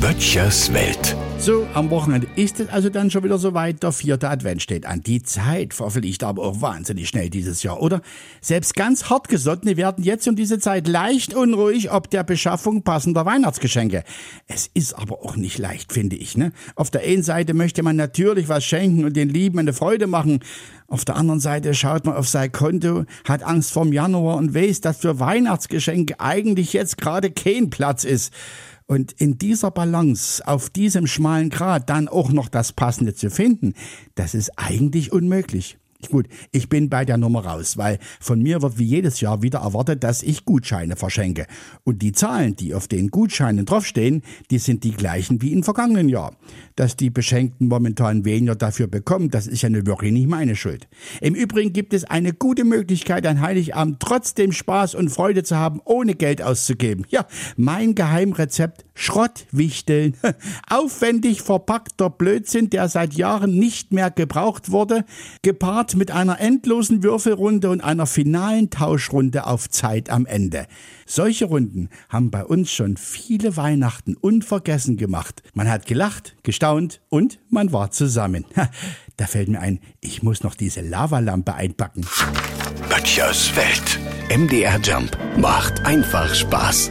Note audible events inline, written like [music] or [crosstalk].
Böttchers Welt. So, am Wochenende ist es also dann schon wieder soweit. Der vierte Advent steht an. Die Zeit verfliegt aber auch wahnsinnig schnell dieses Jahr, oder? Selbst ganz hartgesottene werden jetzt um diese Zeit leicht unruhig ob der Beschaffung passender Weihnachtsgeschenke. Es ist aber auch nicht leicht, finde ich, ne? Auf der einen Seite möchte man natürlich was schenken und den Lieben eine Freude machen. Auf der anderen Seite schaut man auf sein Konto, hat Angst vorm Januar und weiß, dass für Weihnachtsgeschenke eigentlich jetzt gerade kein Platz ist. Und in dieser Balance, auf diesem schmalen Grat, dann auch noch das Passende zu finden, das ist eigentlich unmöglich. Gut, ich bin bei der Nummer raus, weil von mir wird wie jedes Jahr wieder erwartet, dass ich Gutscheine verschenke. Und die Zahlen, die auf den Gutscheinen draufstehen, die sind die gleichen wie im vergangenen Jahr. Dass die Beschenkten momentan weniger dafür bekommen, das ist ja nur wirklich nicht meine Schuld. Im Übrigen gibt es eine gute Möglichkeit, an Heiligabend trotzdem Spaß und Freude zu haben, ohne Geld auszugeben. Ja, mein Geheimrezept Schrottwichteln. [laughs] Aufwendig verpackter Blödsinn, der seit Jahren nicht mehr gebraucht wurde, gepaart mit einer endlosen Würfelrunde und einer finalen Tauschrunde auf Zeit am Ende. Solche Runden haben bei uns schon viele Weihnachten unvergessen gemacht. Man hat gelacht, gestaunt und man war zusammen. Da fällt mir ein, ich muss noch diese Lavalampe einpacken. Böttchers Welt. MDR Jump macht einfach Spaß.